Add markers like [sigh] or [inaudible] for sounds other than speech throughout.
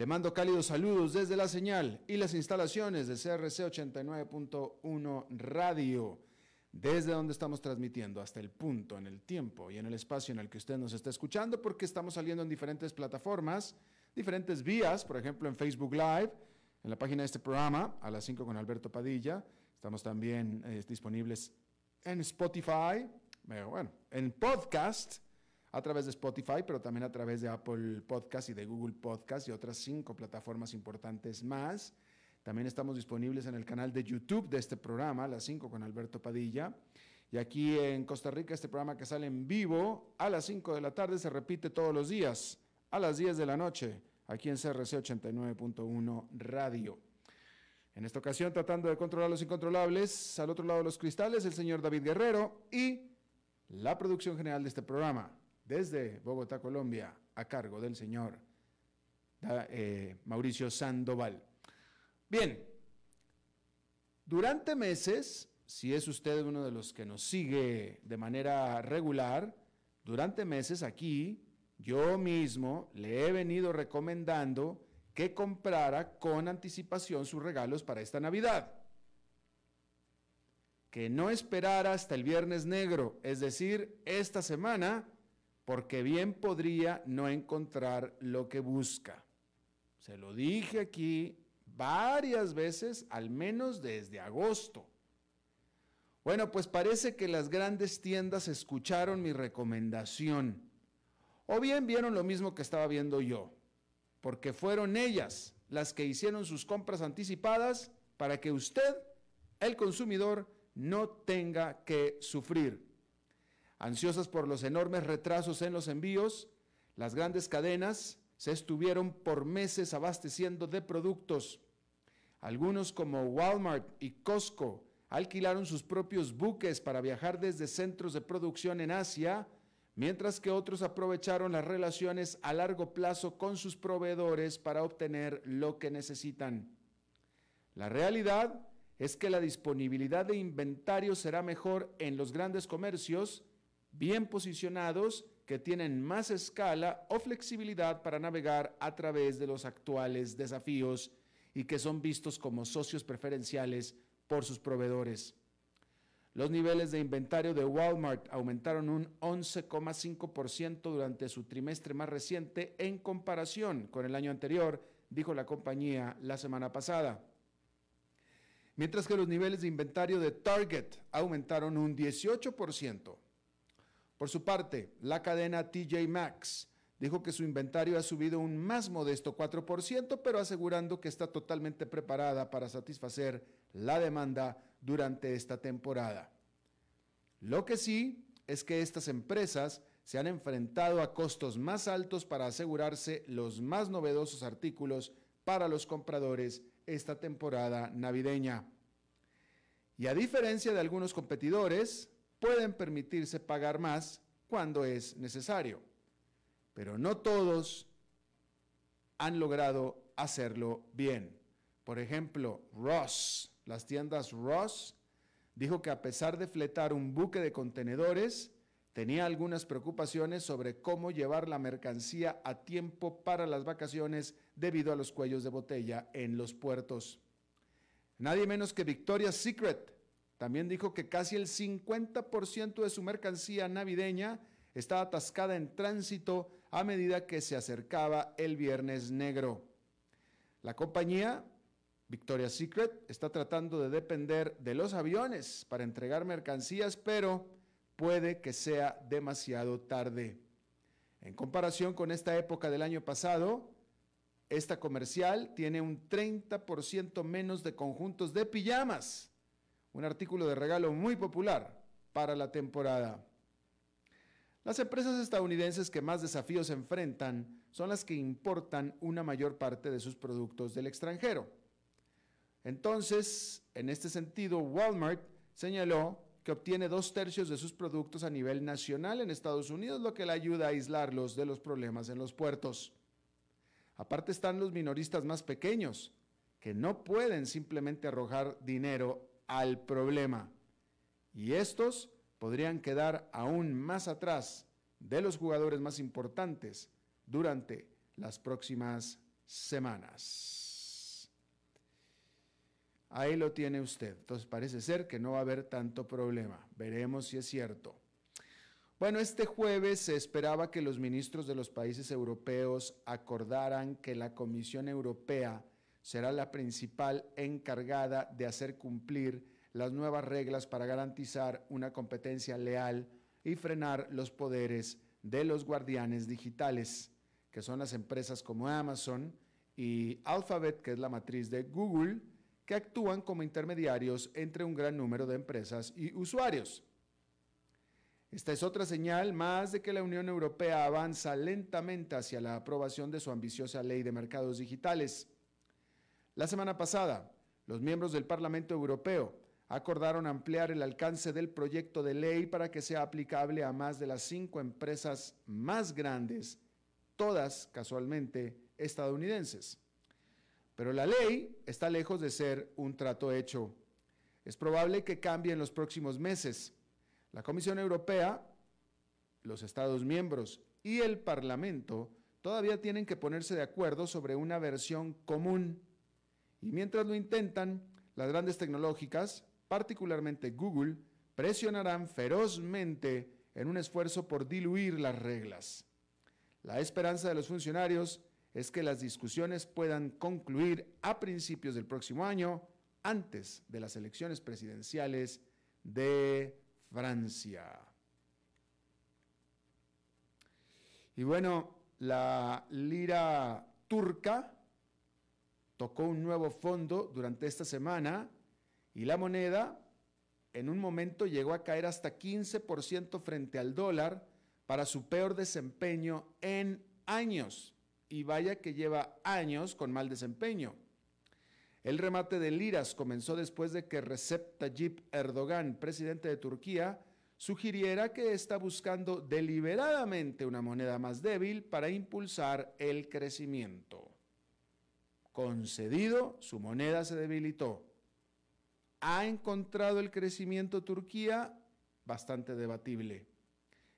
le mando cálidos saludos desde la señal y las instalaciones de CRC 89.1 Radio, desde donde estamos transmitiendo hasta el punto, en el tiempo y en el espacio en el que usted nos está escuchando, porque estamos saliendo en diferentes plataformas, diferentes vías, por ejemplo en Facebook Live, en la página de este programa, a las 5 con Alberto Padilla. Estamos también eh, disponibles en Spotify, bueno, en podcast a través de Spotify, pero también a través de Apple Podcast y de Google Podcast y otras cinco plataformas importantes más. También estamos disponibles en el canal de YouTube de este programa, las 5 con Alberto Padilla. Y aquí en Costa Rica, este programa que sale en vivo a las 5 de la tarde se repite todos los días, a las 10 de la noche, aquí en CRC 89.1 Radio. En esta ocasión, tratando de controlar los incontrolables, al otro lado de los cristales, el señor David Guerrero y la producción general de este programa, desde Bogotá, Colombia, a cargo del señor eh, Mauricio Sandoval. Bien, durante meses, si es usted uno de los que nos sigue de manera regular, durante meses aquí yo mismo le he venido recomendando que comprara con anticipación sus regalos para esta Navidad. Que no esperara hasta el viernes negro, es decir, esta semana porque bien podría no encontrar lo que busca. Se lo dije aquí varias veces, al menos desde agosto. Bueno, pues parece que las grandes tiendas escucharon mi recomendación, o bien vieron lo mismo que estaba viendo yo, porque fueron ellas las que hicieron sus compras anticipadas para que usted, el consumidor, no tenga que sufrir. Ansiosas por los enormes retrasos en los envíos, las grandes cadenas se estuvieron por meses abasteciendo de productos. Algunos como Walmart y Costco alquilaron sus propios buques para viajar desde centros de producción en Asia, mientras que otros aprovecharon las relaciones a largo plazo con sus proveedores para obtener lo que necesitan. La realidad es que la disponibilidad de inventario será mejor en los grandes comercios bien posicionados, que tienen más escala o flexibilidad para navegar a través de los actuales desafíos y que son vistos como socios preferenciales por sus proveedores. Los niveles de inventario de Walmart aumentaron un 11,5% durante su trimestre más reciente en comparación con el año anterior, dijo la compañía la semana pasada. Mientras que los niveles de inventario de Target aumentaron un 18%. Por su parte, la cadena TJ Maxx dijo que su inventario ha subido un más modesto 4%, pero asegurando que está totalmente preparada para satisfacer la demanda durante esta temporada. Lo que sí es que estas empresas se han enfrentado a costos más altos para asegurarse los más novedosos artículos para los compradores esta temporada navideña. Y a diferencia de algunos competidores, pueden permitirse pagar más cuando es necesario, pero no todos han logrado hacerlo bien. Por ejemplo, Ross, las tiendas Ross, dijo que a pesar de fletar un buque de contenedores, tenía algunas preocupaciones sobre cómo llevar la mercancía a tiempo para las vacaciones debido a los cuellos de botella en los puertos. Nadie menos que Victoria's Secret también dijo que casi el 50% de su mercancía navideña estaba atascada en tránsito a medida que se acercaba el Viernes Negro. La compañía Victoria's Secret está tratando de depender de los aviones para entregar mercancías, pero puede que sea demasiado tarde. En comparación con esta época del año pasado, esta comercial tiene un 30% menos de conjuntos de pijamas, un artículo de regalo muy popular para la temporada. Las empresas estadounidenses que más desafíos enfrentan son las que importan una mayor parte de sus productos del extranjero. Entonces, en este sentido, Walmart señaló que obtiene dos tercios de sus productos a nivel nacional en Estados Unidos, lo que le ayuda a aislarlos de los problemas en los puertos. Aparte están los minoristas más pequeños, que no pueden simplemente arrojar dinero al problema. Y estos podrían quedar aún más atrás de los jugadores más importantes durante las próximas semanas. Ahí lo tiene usted. Entonces parece ser que no va a haber tanto problema. Veremos si es cierto. Bueno, este jueves se esperaba que los ministros de los países europeos acordaran que la Comisión Europea será la principal encargada de hacer cumplir las nuevas reglas para garantizar una competencia leal y frenar los poderes de los guardianes digitales, que son las empresas como Amazon y Alphabet, que es la matriz de Google, que actúan como intermediarios entre un gran número de empresas y usuarios. Esta es otra señal más de que la Unión Europea avanza lentamente hacia la aprobación de su ambiciosa ley de mercados digitales. La semana pasada, los miembros del Parlamento Europeo acordaron ampliar el alcance del proyecto de ley para que sea aplicable a más de las cinco empresas más grandes, todas casualmente estadounidenses. Pero la ley está lejos de ser un trato hecho. Es probable que cambie en los próximos meses la Comisión Europea, los Estados miembros y el Parlamento todavía tienen que ponerse de acuerdo sobre una versión común. Y mientras lo intentan, las grandes tecnológicas, particularmente Google, presionarán ferozmente en un esfuerzo por diluir las reglas. La esperanza de los funcionarios es que las discusiones puedan concluir a principios del próximo año, antes de las elecciones presidenciales de Francia. Y bueno, la lira turca tocó un nuevo fondo durante esta semana y la moneda en un momento llegó a caer hasta 15% frente al dólar para su peor desempeño en años. Y vaya que lleva años con mal desempeño. El remate de liras comenzó después de que Recep Tayyip Erdogan, presidente de Turquía, sugiriera que está buscando deliberadamente una moneda más débil para impulsar el crecimiento. Concedido, su moneda se debilitó. ¿Ha encontrado el crecimiento Turquía? Bastante debatible.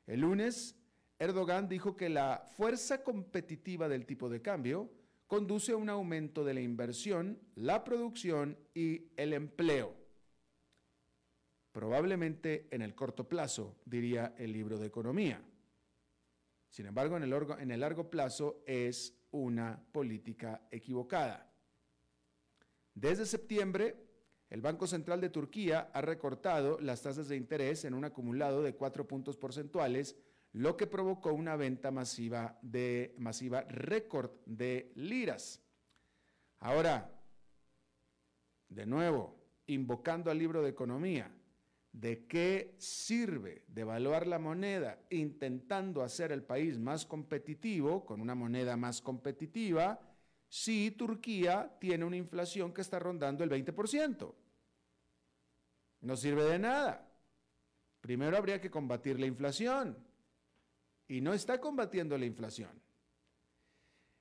El lunes, Erdogan dijo que la fuerza competitiva del tipo de cambio conduce a un aumento de la inversión, la producción y el empleo. Probablemente en el corto plazo, diría el libro de economía. Sin embargo, en el, largo plazo es una política equivocada. Desde septiembre, el Banco Central de Turquía ha recortado las tasas de interés en un acumulado de cuatro puntos porcentuales lo que provocó una venta masiva de masiva récord de liras. Ahora, de nuevo, invocando al libro de economía, ¿de qué sirve devaluar la moneda intentando hacer el país más competitivo, con una moneda más competitiva, si Turquía tiene una inflación que está rondando el 20%? No sirve de nada. Primero habría que combatir la inflación y no está combatiendo la inflación.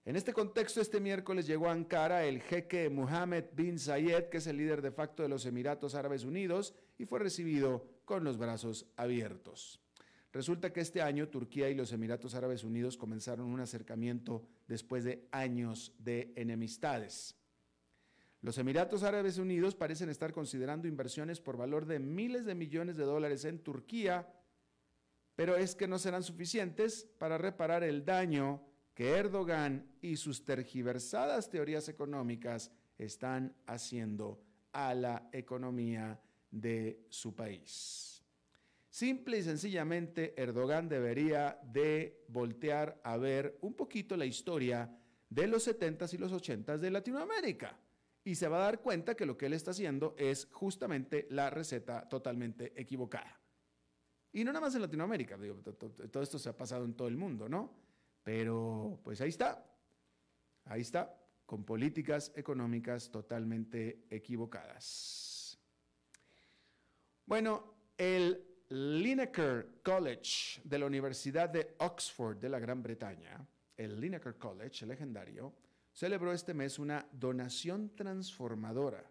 En este contexto, este miércoles llegó a Ankara el jeque Mohammed bin Zayed, que es el líder de facto de los Emiratos Árabes Unidos, y fue recibido con los brazos abiertos. Resulta que este año Turquía y los Emiratos Árabes Unidos comenzaron un acercamiento después de años de enemistades. Los Emiratos Árabes Unidos parecen estar considerando inversiones por valor de miles de millones de dólares en Turquía, pero es que no serán suficientes para reparar el daño que Erdogan y sus tergiversadas teorías económicas están haciendo a la economía de su país. Simple y sencillamente, Erdogan debería de voltear a ver un poquito la historia de los 70s y los 80s de Latinoamérica y se va a dar cuenta que lo que él está haciendo es justamente la receta totalmente equivocada. Y no nada más en Latinoamérica, todo esto se ha pasado en todo el mundo, ¿no? Pero pues ahí está, ahí está, con políticas económicas totalmente equivocadas. Bueno, el Lineker College de la Universidad de Oxford de la Gran Bretaña, el Lineker College, el legendario, celebró este mes una donación transformadora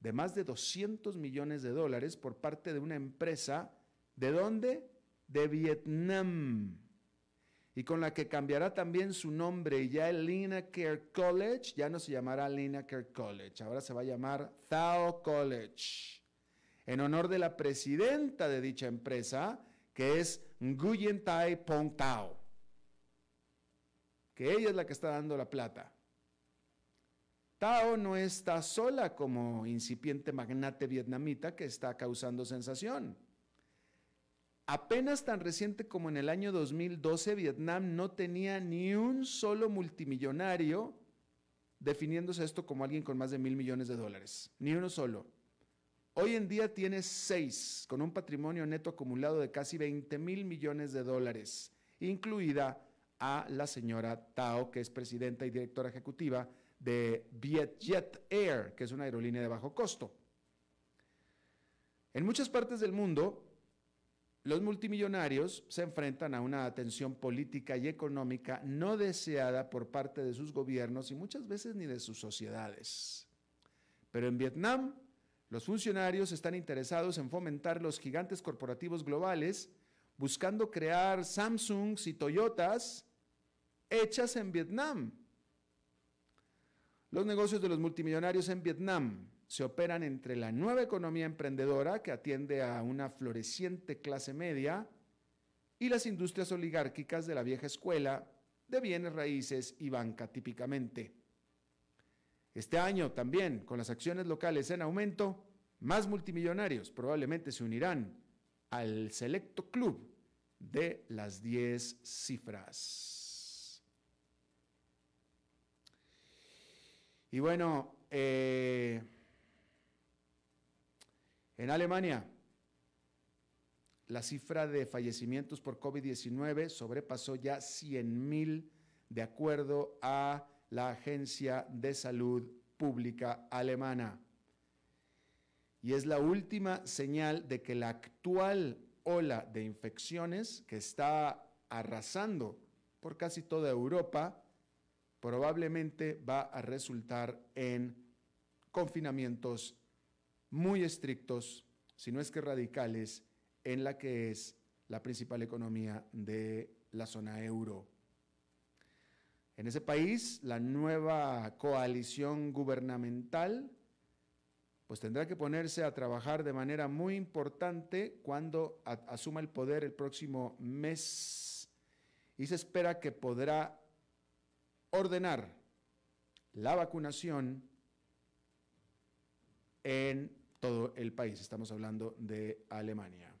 de más de 200 millones de dólares por parte de una empresa, ¿de dónde? De Vietnam. Y con la que cambiará también su nombre. Ya el Lineker College ya no se llamará Lineker College, ahora se va a llamar Thao College. En honor de la presidenta de dicha empresa, que es Nguyen Tai Pong Tao. Que ella es la que está dando la plata. Tao no está sola como incipiente magnate vietnamita que está causando sensación. Apenas tan reciente como en el año 2012, Vietnam no tenía ni un solo multimillonario definiéndose esto como alguien con más de mil millones de dólares. Ni uno solo. Hoy en día tiene seis, con un patrimonio neto acumulado de casi 20 mil millones de dólares, incluida a la señora Tao, que es presidenta y directora ejecutiva de Vietjet Air, que es una aerolínea de bajo costo. En muchas partes del mundo, los multimillonarios se enfrentan a una atención política y económica no deseada por parte de sus gobiernos y muchas veces ni de sus sociedades. Pero en Vietnam, los funcionarios están interesados en fomentar los gigantes corporativos globales, buscando crear Samsungs y Toyotas hechas en Vietnam los negocios de los multimillonarios en Vietnam se operan entre la nueva economía emprendedora que atiende a una floreciente clase media y las industrias oligárquicas de la vieja escuela de bienes raíces y banca típicamente. Este año también, con las acciones locales en aumento, más multimillonarios probablemente se unirán al selecto club de las 10 cifras. Y bueno, eh, en Alemania, la cifra de fallecimientos por COVID-19 sobrepasó ya 100 mil de acuerdo a la Agencia de Salud Pública Alemana. Y es la última señal de que la actual ola de infecciones que está arrasando por casi toda Europa probablemente va a resultar en confinamientos muy estrictos, si no es que radicales, en la que es la principal economía de la zona euro. En ese país, la nueva coalición gubernamental pues tendrá que ponerse a trabajar de manera muy importante cuando asuma el poder el próximo mes y se espera que podrá ordenar la vacunación en todo el país. Estamos hablando de Alemania.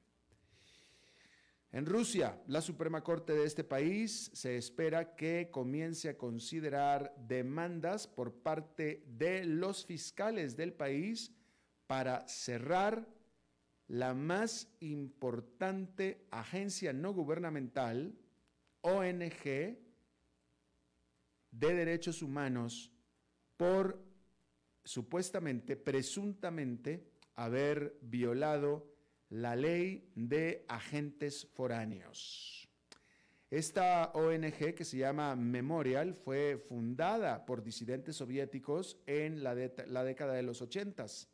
En Rusia, la Suprema Corte de este país se espera que comience a considerar demandas por parte de los fiscales del país para cerrar la más importante agencia no gubernamental, ONG, de derechos humanos por supuestamente, presuntamente, haber violado la ley de agentes foráneos. Esta ONG que se llama Memorial fue fundada por disidentes soviéticos en la, década de los ochentas.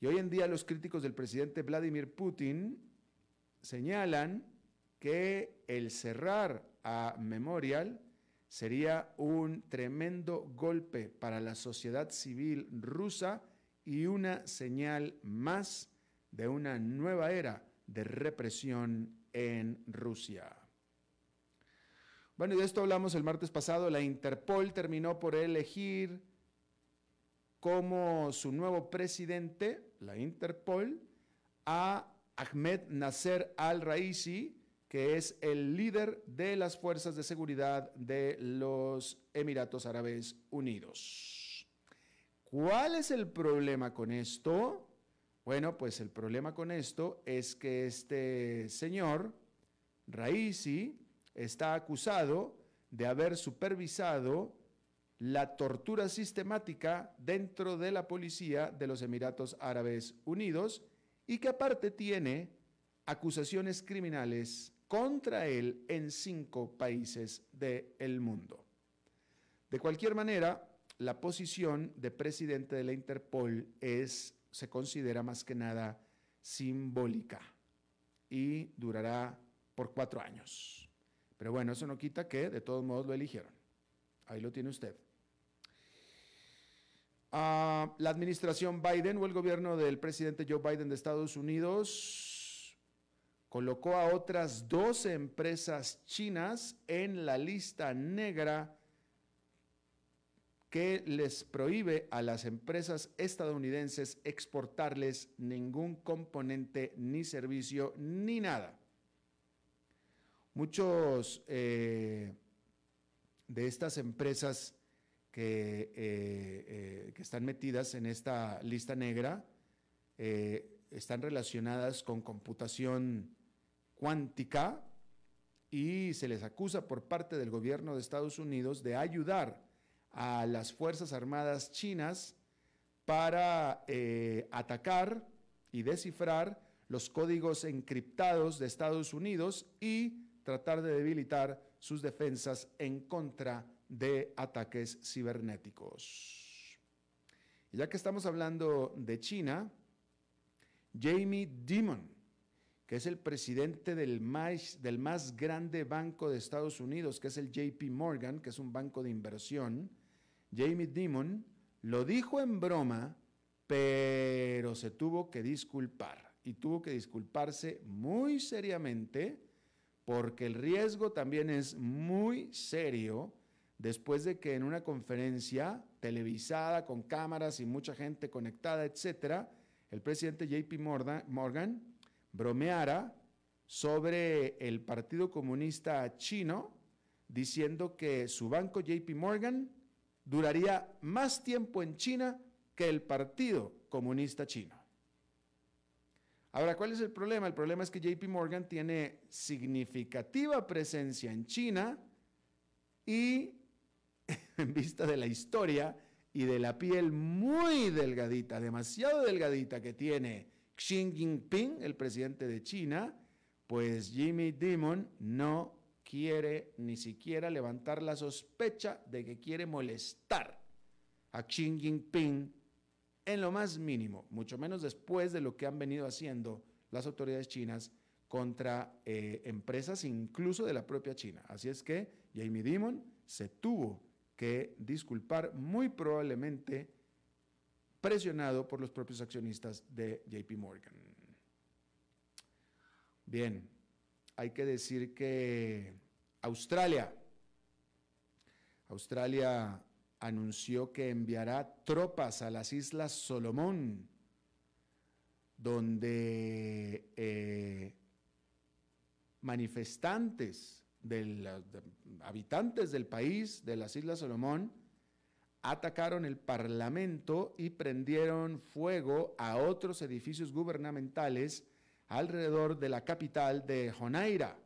Y hoy en día los críticos del presidente Vladimir Putin señalan que el cerrar a Memorial sería un tremendo golpe para la sociedad civil rusa y una señal más de una nueva era de represión en Rusia. Bueno, y de esto hablamos el martes pasado. La Interpol terminó por elegir como su nuevo presidente, la Interpol, a Ahmed Nasser al-Raisi, que es el líder de las fuerzas de seguridad de los Emiratos Árabes Unidos. ¿Cuál es el problema con esto? Bueno, pues el problema con esto es que este señor, Raisi, está acusado de haber supervisado la tortura sistemática dentro de la policía de los Emiratos Árabes Unidos y que aparte tiene acusaciones criminales contra él en cinco países del mundo. De cualquier manera, la posición de presidente de la Interpol es, se considera más que nada simbólica y durará por cuatro años. Pero bueno, eso no quita que de todos modos lo eligieron. Ahí lo tiene usted. Ah, la administración Biden o el gobierno del presidente Joe Biden de Estados Unidos colocó a otras 12 empresas chinas en la lista negra que les prohíbe a las empresas estadounidenses exportarles ningún componente, ni servicio, ni nada. Muchos eh, de estas empresas eh, eh, que, están metidas en esta lista negra están relacionadas con computación cuántica y se les acusa por parte del gobierno de Estados Unidos de ayudar a las Fuerzas Armadas chinas para atacar y descifrar los códigos encriptados de Estados Unidos y tratar de debilitar sus defensas en contra de ataques cibernéticos. Ya que estamos hablando de China, Jamie Dimon, es el presidente del más, del más grande banco de Estados Unidos, que es el JP Morgan, que es un banco de inversión, Jamie Dimon lo dijo en broma, pero se tuvo que disculpar. Y tuvo que disculparse muy seriamente porque el riesgo también es muy serio después de que en una conferencia televisada con cámaras y mucha gente conectada, etcétera, el presidente JP Morgan bromeara sobre el Partido Comunista Chino diciendo que su banco JP Morgan duraría más tiempo en China que el Partido Comunista Chino. Ahora, ¿cuál es el problema? El problema es que JP Morgan tiene significativa presencia en China y [laughs] en vista de la historia y de la piel muy delgadita, demasiado delgadita que tiene Xi Jinping, el presidente de China, pues Jimmy Dimon no quiere ni siquiera levantar la sospecha de que quiere molestar a Xi Jinping en lo más mínimo, mucho menos después de lo que han venido haciendo las autoridades chinas contra eh, empresas incluso de la propia China. Así es que Jamie Dimon se tuvo que disculpar muy probablemente presionado por los propios accionistas de JP Morgan. Bien, hay que decir que Australia, Australia anunció que enviará tropas a las Islas Solomón, donde eh, manifestantes, habitantes del país, de las Islas Solomón, atacaron el Parlamento y prendieron fuego a otros edificios gubernamentales alrededor de la capital de Jonaira.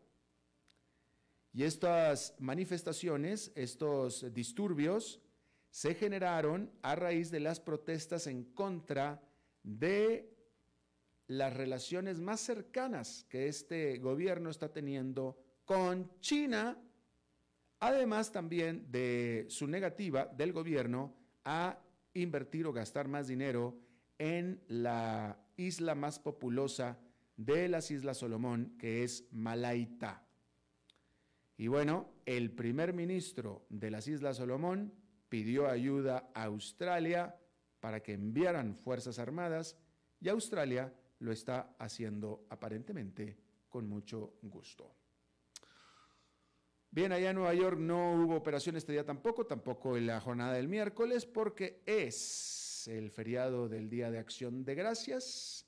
Y estas manifestaciones, estos disturbios, se generaron a raíz de las protestas en contra de las relaciones más cercanas que este gobierno está teniendo con China, además también de su negativa del gobierno a invertir o gastar más dinero en la isla más populosa de las Islas Solomón, que es Malaita. Y bueno, el primer ministro de las Islas Solomón pidió ayuda a Australia para que enviaran fuerzas armadas y Australia lo está haciendo aparentemente con mucho gusto. Bien, allá en Nueva York no hubo operación este día tampoco, tampoco en la jornada del miércoles, porque es el feriado del Día de Acción de Gracias.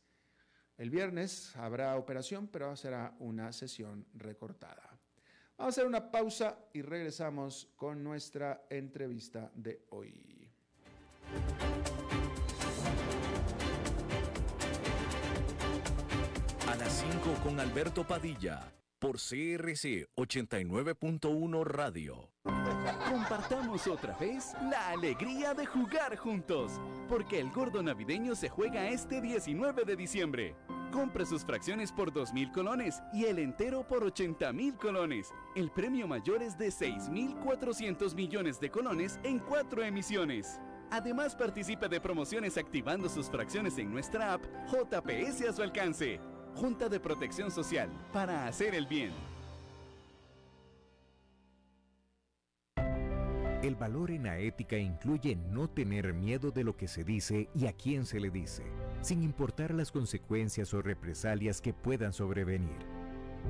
El viernes habrá operación, pero será una sesión recortada. Vamos a hacer una pausa y regresamos con nuestra entrevista de hoy. A las 5 con Alberto Padilla por CRC 89.1 Radio. Compartamos otra vez la alegría de jugar juntos, porque el gordo navideño se juega este 19 de diciembre. Compre sus fracciones por 2.000 colones y el entero por 80.000 colones. El premio mayor es de 6.400 millones de colones en cuatro emisiones. Además participe de promociones activando sus fracciones en nuestra app JPS a su alcance. Junta de Protección Social, para hacer el bien. El valor en la ética incluye no tener miedo de lo que se dice y a quién se le dice, sin importar las consecuencias o represalias que puedan sobrevenir.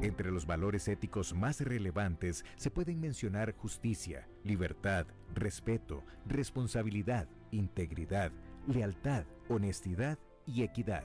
Entre los valores éticos más relevantes se pueden mencionar justicia, libertad, respeto, responsabilidad, integridad, lealtad, honestidad y equidad.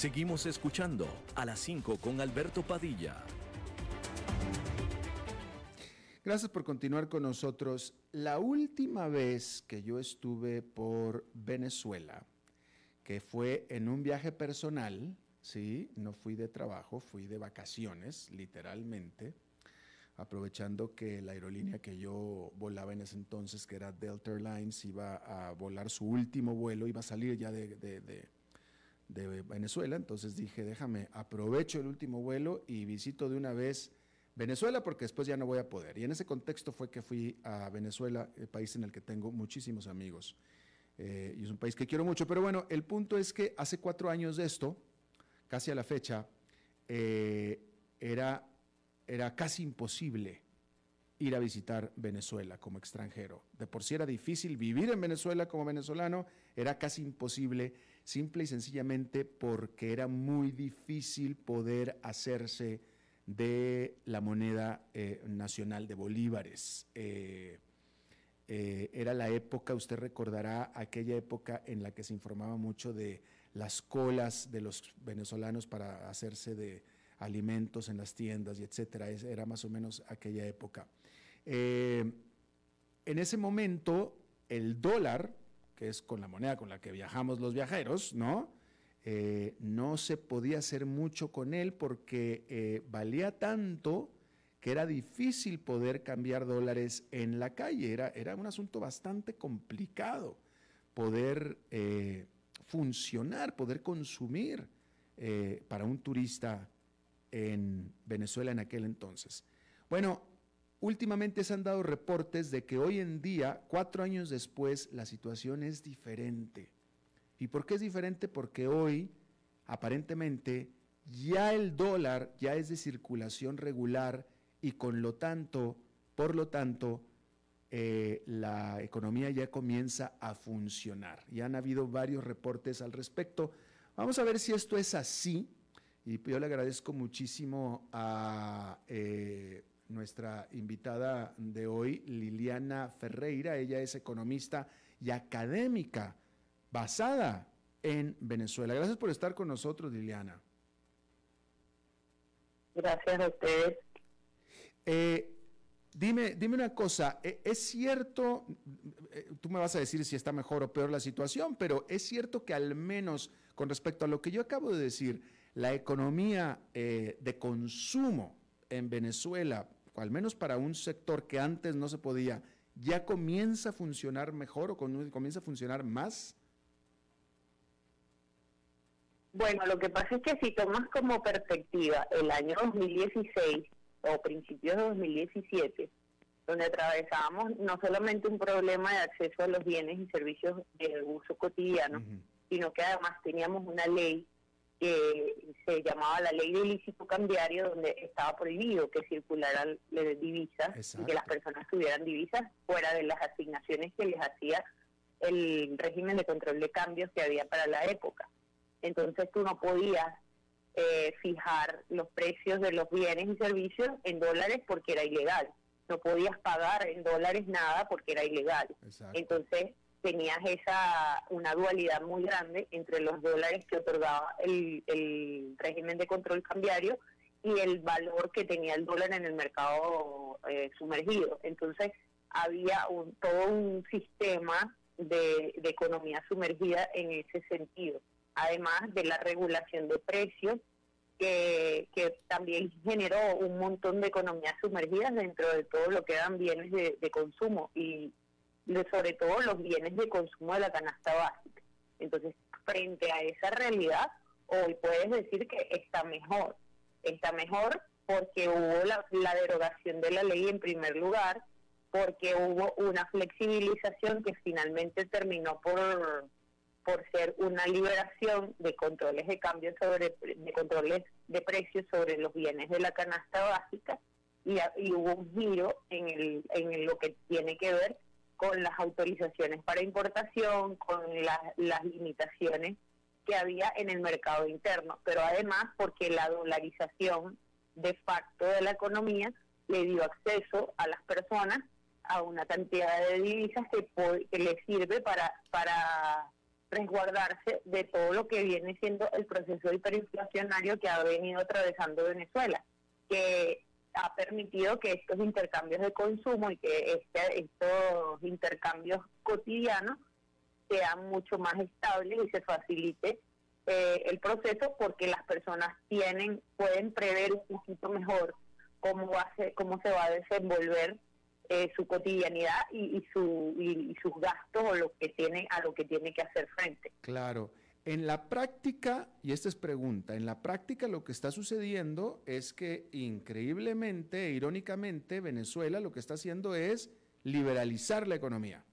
Seguimos escuchando a las 5 con Alberto Padilla. Gracias por continuar con nosotros. La última vez que yo estuve por Venezuela, que fue en un viaje personal, sí, no fui de trabajo, fui de vacaciones, literalmente, aprovechando que la aerolínea que yo volaba en ese entonces, que era Delta Airlines, iba a volar su último vuelo, iba a salir ya de, Venezuela, entonces dije, déjame, aprovecho el último vuelo y visito de una vez Venezuela porque después ya no voy a poder. Y en ese contexto fue que fui a Venezuela, el país en el que tengo muchísimos amigos. Eh, y es un país que quiero mucho. Pero bueno, el punto es que hace cuatro años de esto, casi a la fecha, eh, era, era casi imposible ir a visitar Venezuela como extranjero. De por sí era difícil vivir en Venezuela como venezolano, era casi imposible simple y sencillamente porque era muy difícil poder hacerse de la moneda eh, nacional de bolívares. Eh, eh, era la época, usted recordará aquella época en la que se informaba mucho de las colas de los venezolanos para hacerse de alimentos en las tiendas y etcétera. Era más o menos aquella época. en ese momento, el dólar que es con la moneda con la que viajamos los viajeros, ¿no? Eh, no se podía hacer mucho con él porque eh, valía tanto que era difícil poder cambiar dólares en la calle. Era, era un asunto bastante complicado poder eh, funcionar, poder consumir para un turista en Venezuela en aquel entonces. Bueno, Últimamente se han dado reportes de que hoy en día, cuatro años después, la situación es diferente. ¿Y por qué es diferente? Porque hoy, aparentemente, ya el dólar ya es de circulación regular y con lo tanto, por lo tanto, eh, la economía ya comienza a funcionar. Ya han habido varios reportes al respecto. Vamos a ver si esto es así. Y yo le agradezco muchísimo a eh, nuestra invitada de hoy, Liliana Ferreira. Ella es economista y académica basada en Venezuela. Gracias por estar con nosotros, Liliana. Gracias a ustedes. Eh, dime, dime una cosa, ¿e-, ¿es cierto, eh, tú me vas a decir si está mejor o peor la situación, pero es cierto que al menos con respecto a lo que yo acabo de decir, la economía eh, de consumo en Venezuela al menos para un sector que antes no se podía, ya comienza a funcionar mejor o comienza a funcionar más? Bueno, lo que pasa es que si tomas como perspectiva el año 2016 o principios de 2017, donde atravesábamos no solamente un problema de acceso a los bienes y servicios de uso cotidiano, sino que además teníamos una ley que se llamaba la ley de ilícito cambiario, donde estaba prohibido que circularan divisas y que las personas tuvieran divisas fuera de las asignaciones que les hacía el régimen de control de cambios que había para la época. Entonces tú no podías eh, fijar los precios de los bienes y servicios en dólares porque era ilegal. No podías pagar en dólares nada porque era ilegal. Entonces tenías esa una dualidad muy grande entre los dólares que otorgaba el, el régimen de control cambiario y el valor que tenía el dólar en el mercado eh, sumergido. Entonces había un, todo un sistema de, de economía sumergida en ese sentido, además de la regulación de precios que, que, también generó un montón de economías sumergidas dentro de todo lo que eran bienes de, de consumo y, sobre todo los bienes de consumo de la canasta básica. Entonces, frente a esa realidad, hoy puedes decir que está mejor. Está mejor porque hubo la, derogación de la ley en primer lugar, porque hubo una flexibilización que finalmente terminó por por ser una liberación de controles de cambio sobre de controles de precios sobre los bienes de la canasta básica y, y hubo un giro en el en lo que tiene que ver con las autorizaciones para importación, con las limitaciones que había en el mercado interno, pero además porque la dolarización de facto de la economía le dio acceso a las personas a una cantidad de divisas que, que le sirve para, para resguardarse de todo lo que viene siendo el proceso hiperinflacionario que ha venido atravesando Venezuela, ha permitido que estos intercambios de consumo y que este, estos intercambios cotidianos sean mucho más estables y se facilite eh, el proceso porque las personas tienen pueden prever un poquito mejor cómo va a ser, cómo se va a desenvolver eh, su cotidianidad y, y su y, sus gastos o lo que tiene a lo que tiene que hacer frente. Claro. En la práctica, y esta es pregunta, en la práctica lo que está sucediendo es que increíblemente, e irónicamente, Venezuela lo que está haciendo es liberalizar la economía.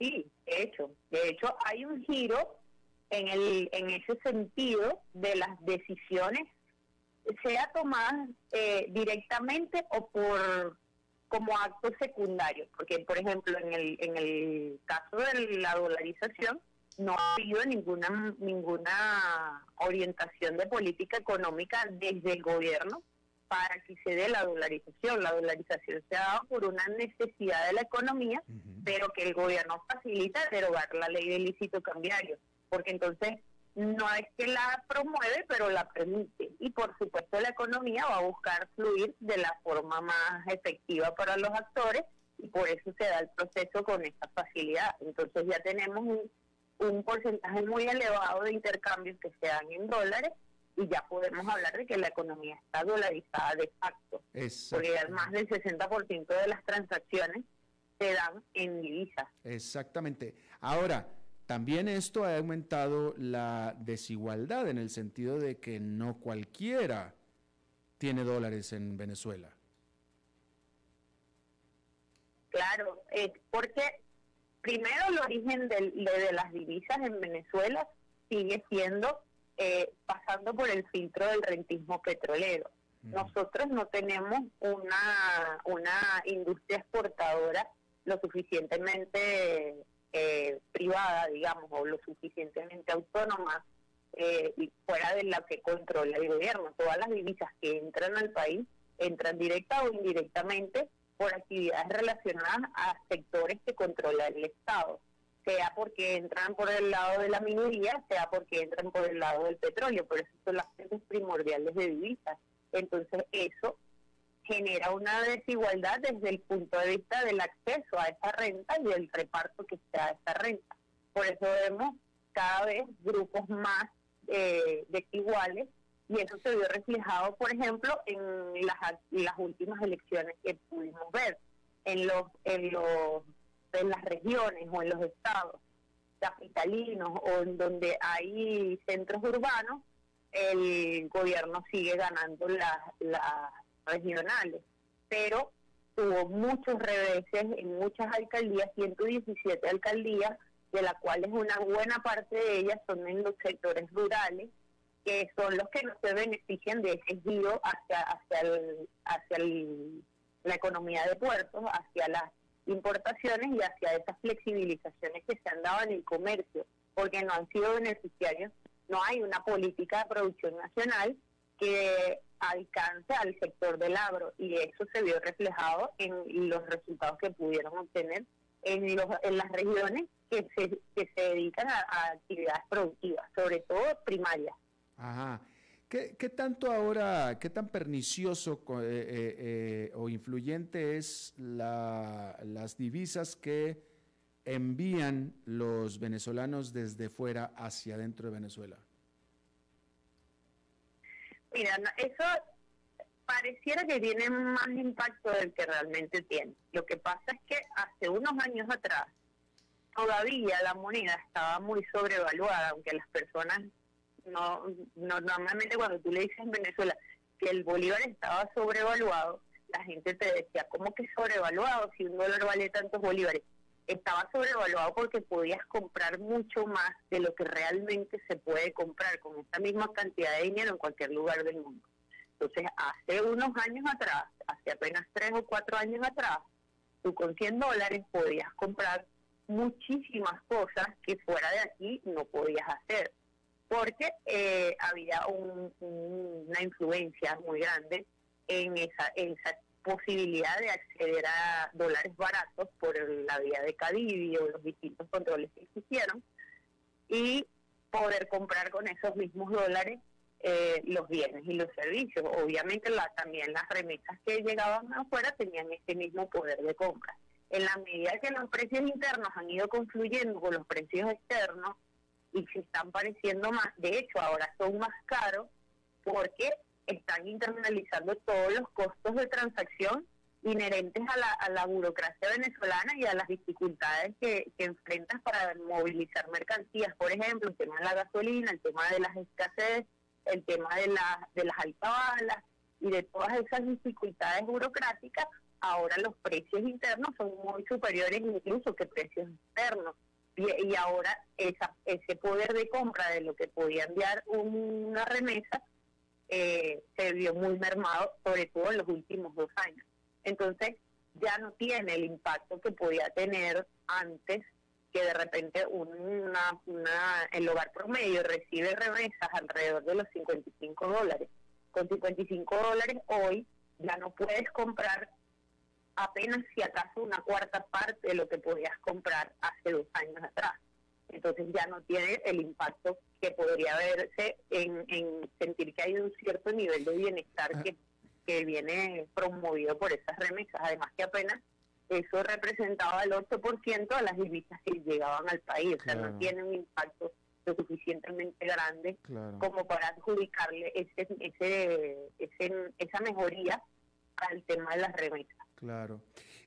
Sí, de hecho, de hecho hay un giro en, el, en ese sentido de las decisiones, sea tomadas eh, directamente o por como acto secundario, porque por ejemplo en el, en el caso de la dolarización, no ha habido ninguna ninguna orientación de política económica desde el gobierno para que se dé la dolarización. La dolarización se ha dado por una necesidad de la economía, pero que el gobierno facilita derogar la ley de lícito cambiario, porque entonces no es que la promueve, pero la permite. Y por supuesto la economía va a buscar fluir de la forma más efectiva para los actores y por eso se da el proceso con esta facilidad. Entonces ya tenemos un un porcentaje muy elevado de intercambios que se dan en dólares y ya podemos hablar de que la economía está dolarizada de facto. Porque más del 60% de las transacciones se dan en divisas. Exactamente. Ahora, también esto ha aumentado la desigualdad en el sentido de que no cualquiera tiene dólares en Venezuela. Claro, eh, porque primero el origen de, las divisas en Venezuela sigue siendo eh, pasando por el filtro del rentismo petrolero. Nosotros no tenemos una, una industria exportadora lo suficientemente eh, privada, digamos, o lo suficientemente autónoma eh, fuera de la que controla el gobierno. Todas las divisas que entran al país entran directa o indirectamente por actividades relacionadas a sectores que controla el Estado, sea porque entran por el lado de la minería, sea porque entran por el lado del petróleo, por eso son las fuentes primordiales de divisas. Entonces eso genera una desigualdad desde el punto de vista del acceso a esa renta y del reparto que se da esa renta. Por eso vemos cada vez grupos más eh, desiguales Y eso se vio reflejado, por ejemplo, en las, las últimas elecciones que pudimos ver, en los, en los en las regiones o en los estados capitalinos o en donde hay centros urbanos, el gobierno sigue ganando las, las regionales. Pero tuvo muchos reveses en muchas alcaldías, 117 alcaldías, de las cuales una buena parte de ellas son en los sectores rurales, que son los que no se benefician de ese giro hacia, hacia, el, hacia la economía de puertos, hacia las importaciones y hacia esas flexibilizaciones que se han dado en el comercio, porque no han sido beneficiarios, no hay una política de producción nacional que alcance al sector del agro y eso se vio reflejado en los resultados que pudieron obtener en, los, en las regiones que se, que se dedican a, actividades productivas, sobre todo primarias. Ajá. ¿Qué, ¿Qué, tanto ahora, qué tan pernicioso eh, eh, eh, o influyente es la, las divisas que envían los venezolanos desde fuera hacia dentro de Venezuela? Mira, eso pareciera que tiene más impacto del que realmente tiene. Lo que pasa es que hace unos años atrás todavía la moneda estaba muy sobrevaluada, aunque las personas no, normalmente cuando tú le dices en Venezuela que el bolívar estaba sobrevaluado, la gente te decía, ¿cómo que sobrevaluado si un dólar vale tantos bolívares? Estaba sobrevaluado porque podías comprar mucho más de lo que realmente se puede comprar con esta misma cantidad de dinero en cualquier lugar del mundo. Entonces, hace unos años atrás, hace apenas tres o cuatro años atrás, tú con 100 dólares podías comprar muchísimas cosas que fuera de aquí no podías hacer, porque eh, había una influencia muy grande en esa, esa posibilidad de acceder a dólares baratos por la vía de Cadivi o los distintos controles que existieron y poder comprar con esos mismos dólares eh, los bienes y los servicios. Obviamente la, también las remesas que llegaban afuera tenían ese mismo poder de compra. En la medida que los precios internos han ido confluyendo con los precios externos y se están pareciendo más, de hecho ahora son más caros porque están internalizando todos los costos de transacción inherentes a la, a la burocracia venezolana y a las dificultades que, que enfrentas para movilizar mercancías, por ejemplo, el tema de la gasolina, el tema de las escasez el tema de, la, de las altabalas y de todas esas dificultades burocráticas, ahora los precios internos son muy superiores incluso que precios externos. Y, ahora esa, ese poder de compra de lo que podía enviar una remesa eh, se vio muy mermado, sobre todo en los últimos dos años. Entonces ya no tiene el impacto que podía tener antes que de repente una, el hogar promedio recibe remesas alrededor de los 55 dólares. Con 55 dólares hoy ya no puedes comprar apenas si acaso una cuarta parte de lo que podías comprar hace dos años atrás. Entonces ya no tiene el impacto que podría verse en, en sentir que hay un cierto nivel de bienestar ah. que, que viene promovido por esas remesas. Además que apenas eso representaba el 8% de las divisas que llegaban al país, o sea, no tiene un impacto lo suficientemente grande como para adjudicarle ese, ese, esa mejoría al tema de las remesas. Claro.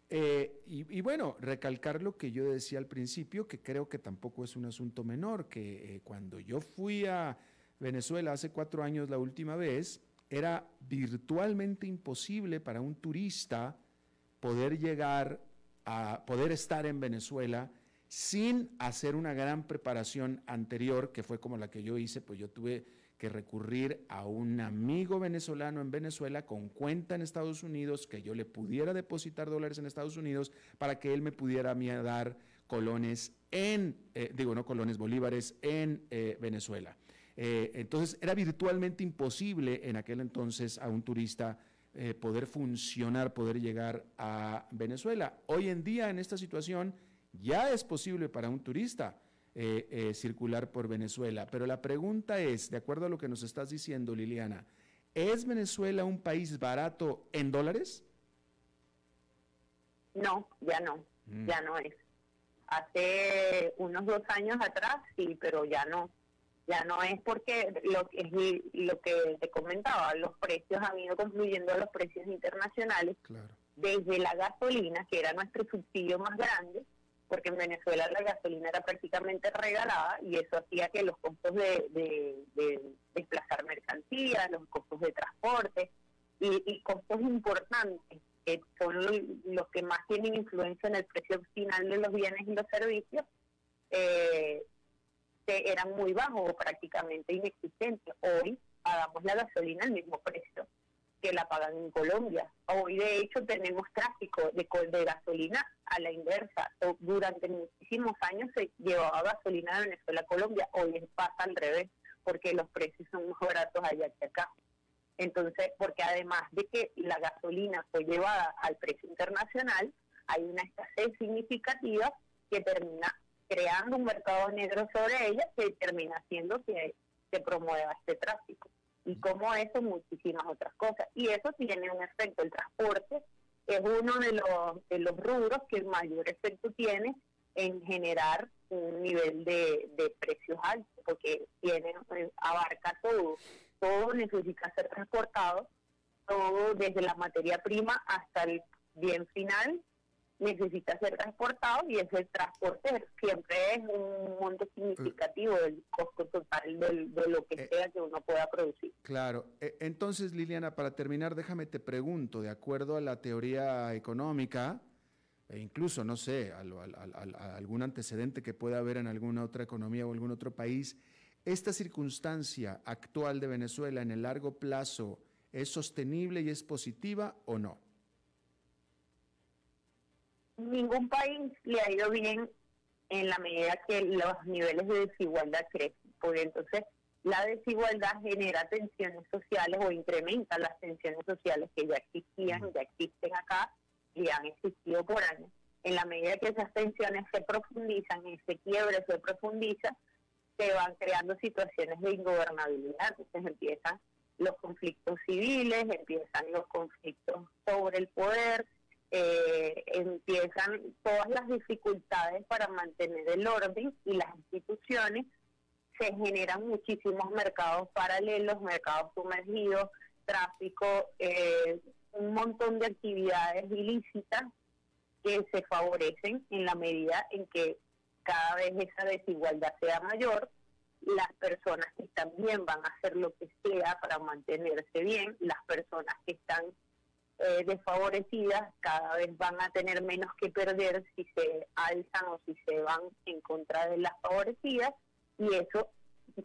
Eh, y, bueno, recalcar lo que yo decía al principio, que creo que tampoco es un asunto menor, que eh, cuando yo fui a Venezuela hace cuatro años la última vez, era virtualmente imposible para un turista poder llegar a poder estar en Venezuela sin hacer una gran preparación anterior, que fue como la que yo hice, pues yo tuve que recurrir a un amigo venezolano en Venezuela con cuenta en Estados Unidos, que yo le pudiera depositar dólares en Estados Unidos para que él me pudiera a dar colones en, eh, digo, no colones, bolívares en eh, Venezuela. Eh, entonces era virtualmente imposible en aquel entonces a un turista poder funcionar, poder llegar a Venezuela. Hoy en día, en esta situación, ya es posible para un turista eh, eh, circular por Venezuela. Pero la pregunta es, de acuerdo a lo que nos estás diciendo, Liliana, ¿es Venezuela un país barato en dólares? No, ya no, mm. ya no es. Hace unos dos años atrás sí, pero ya no Ya no es porque lo que, es lo que te comentaba, los precios han ido confluyendo a los precios internacionales. Desde la gasolina, que era nuestro subsidio más grande, porque en Venezuela la gasolina era prácticamente regalada y eso hacía que los costos de, desplazar mercancías, los costos de transporte y, costos importantes, que son los que más tienen influencia en el precio final de los bienes y los servicios, eh, eran muy bajos o prácticamente inexistentes. Hoy pagamos la gasolina al mismo precio que la pagan en Colombia. Hoy, de hecho, tenemos tráfico de, de gasolina a la inversa. Durante muchísimos años se llevaba gasolina de Venezuela a Colombia, hoy pasa al revés, porque los precios son más baratos allá que acá. Entonces, porque además de que la gasolina fue llevada al precio internacional, hay una escasez significativa que termina creando un mercado negro sobre ella que termina haciendo que se promueva este tráfico y como eso muchísimas otras cosas. Y eso tiene un efecto, el transporte es uno de los, de los rubros que el mayor efecto tiene en generar un nivel de, de precios altos, porque tiene eh, abarca todo, todo necesita ser transportado, todo desde la materia prima hasta el bien final necesita ser transportado y ese transporte siempre es un monto significativo del costo total de lo que eh, sea que uno pueda producir. Claro. E, entonces, Liliana, para terminar, déjame te pregunto, de acuerdo a la teoría económica, e incluso, no sé, a, algún antecedente que pueda haber en alguna otra economía o algún otro país, ¿esta circunstancia actual de Venezuela en el largo plazo es sostenible y es positiva o no? Ningún país le ha ido bien en la medida que los niveles de desigualdad crecen, porque entonces la desigualdad genera tensiones sociales o incrementa las tensiones sociales que ya existían, ya existen acá y han existido por años. En la medida que esas tensiones se profundizan, ese quiebre se profundiza, se van creando situaciones de ingobernabilidad, entonces empiezan los conflictos civiles, empiezan los conflictos sobre el poder, eh, empiezan todas las dificultades para mantener el orden y las instituciones, se generan muchísimos mercados paralelos, mercados sumergidos, tráfico, eh, un montón de actividades ilícitas que se favorecen en la medida en que cada vez esa desigualdad sea mayor, las personas que están bien van a hacer lo que sea para mantenerse bien, las personas que están eh, desfavorecidas cada vez van a tener menos que perder si se alzan o si se van en contra de las favorecidas y eso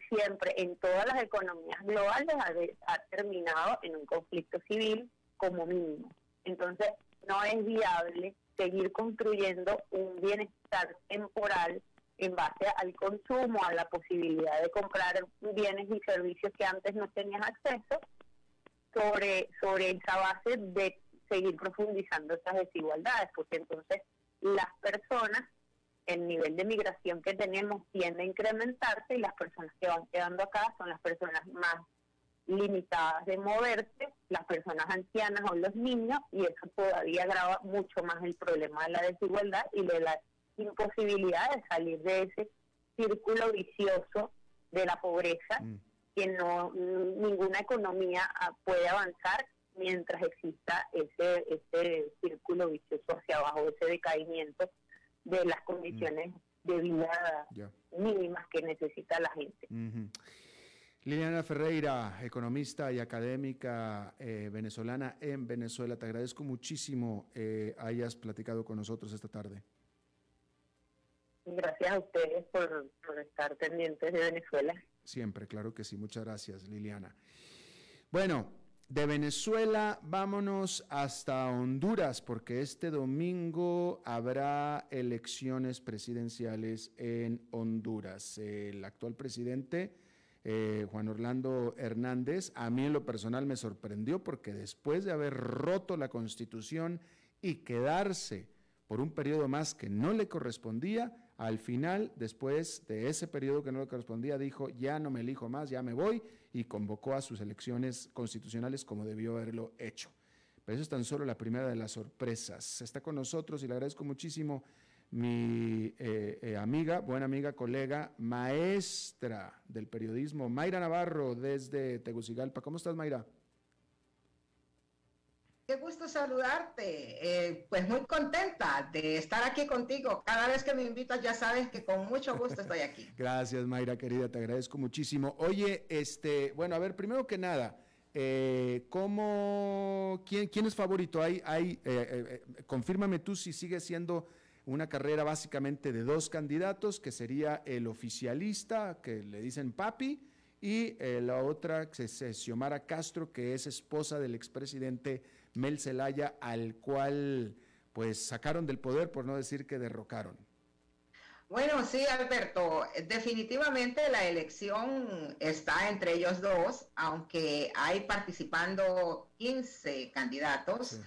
siempre en todas las economías globales ha, ha terminado en un conflicto civil como mínimo. Entonces no es viable seguir construyendo un bienestar temporal en base al consumo, a la posibilidad de comprar bienes y servicios que antes no tenías acceso sobre, sobre esa base de seguir profundizando esas desigualdades, porque entonces las personas, el nivel de migración que tenemos tiende a incrementarse y las personas que van quedando acá son las personas más limitadas de moverse, las personas ancianas o los niños, y eso todavía agrava mucho más el problema de la desigualdad y de la imposibilidad de salir de ese círculo vicioso de la pobreza mm que no ninguna economía ah, puede avanzar mientras exista ese, ese círculo vicioso hacia abajo, ese decaimiento de las condiciones de vida mínimas que necesita la gente. Liliana Ferreira, economista y académica eh, venezolana en Venezuela, te agradezco muchísimo eh, hayas platicado con nosotros esta tarde. Gracias a ustedes por, por estar pendientes de Venezuela. Siempre, claro que sí. Muchas gracias, Liliana. Bueno, de Venezuela vámonos hasta Honduras, porque este domingo habrá elecciones presidenciales en Honduras. El actual presidente, eh, Juan Orlando Hernández, a mí en lo personal me sorprendió porque después de haber roto la constitución y quedarse por un periodo más que no le correspondía, al final, después de ese periodo que no le correspondía, dijo, ya no me elijo más, ya me voy, y convocó a sus elecciones constitucionales como debió haberlo hecho. Pero eso es tan solo la primera de las sorpresas. Está con nosotros y le agradezco muchísimo mi eh, eh, amiga, buena amiga, colega, maestra del periodismo, Mayra Navarro, desde Tegucigalpa. ¿Cómo estás, Mayra? Qué gusto saludarte. Eh, pues muy contenta de estar aquí contigo. Cada vez que me invitas ya sabes que con mucho gusto estoy aquí. [laughs] Gracias, Mayra, querida, te agradezco muchísimo. Oye, este, bueno, a ver, primero que nada, eh, ¿cómo, quién, quién, es favorito? Hay, hay, eh, confírmame tú si sigue siendo una carrera básicamente de dos candidatos, que sería el oficialista, que le dicen papi, y la otra, que es Xiomara Castro, que es esposa del expresidente Mel Zelaya, al cual pues sacaron del poder, por no decir que derrocaron. Bueno, sí, Alberto, definitivamente la elección está entre ellos dos, aunque hay participando 15 candidatos,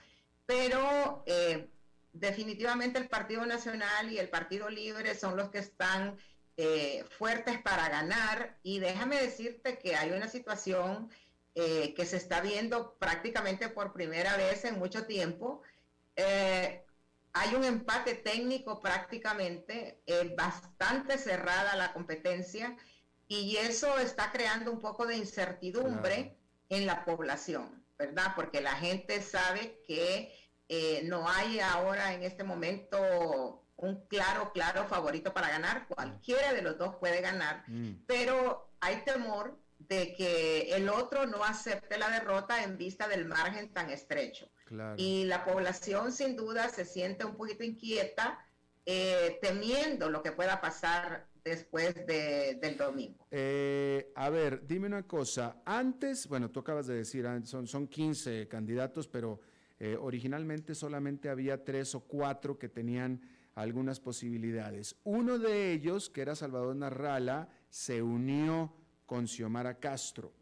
pero eh, definitivamente el Partido Nacional y el Partido Libre son los que están eh, fuertes para ganar y déjame decirte que hay una situación eh, que se está viendo prácticamente por primera vez en mucho tiempo. Eh, hay un empate técnico prácticamente, eh, bastante cerrada la competencia y eso está creando un poco de incertidumbre en la población, ¿verdad? Porque la gente sabe que no hay ahora en este momento un claro, claro favorito para ganar, cualquiera de los dos puede ganar, mm. pero hay temor de que el otro no acepte la derrota en vista del margen tan estrecho. Y la población sin duda se siente un poquito inquieta, eh, temiendo lo que pueda pasar después del domingo. Eh, a ver, dime una cosa. Antes, bueno, tú acabas de decir, son, son 15 candidatos, pero eh, originalmente solamente había tres o cuatro que tenían algunas posibilidades. Uno de ellos, que era Salvador Narrala, se unió con Xiomara Castro.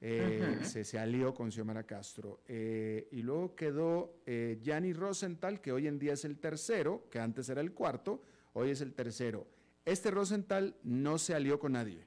Eh, se, alió con Xiomara Castro. Eh, y luego quedó eh, Gianni Rosenthal, que hoy en día es el tercero, que antes era el cuarto, hoy es el tercero. Este Rosenthal no se alió con nadie.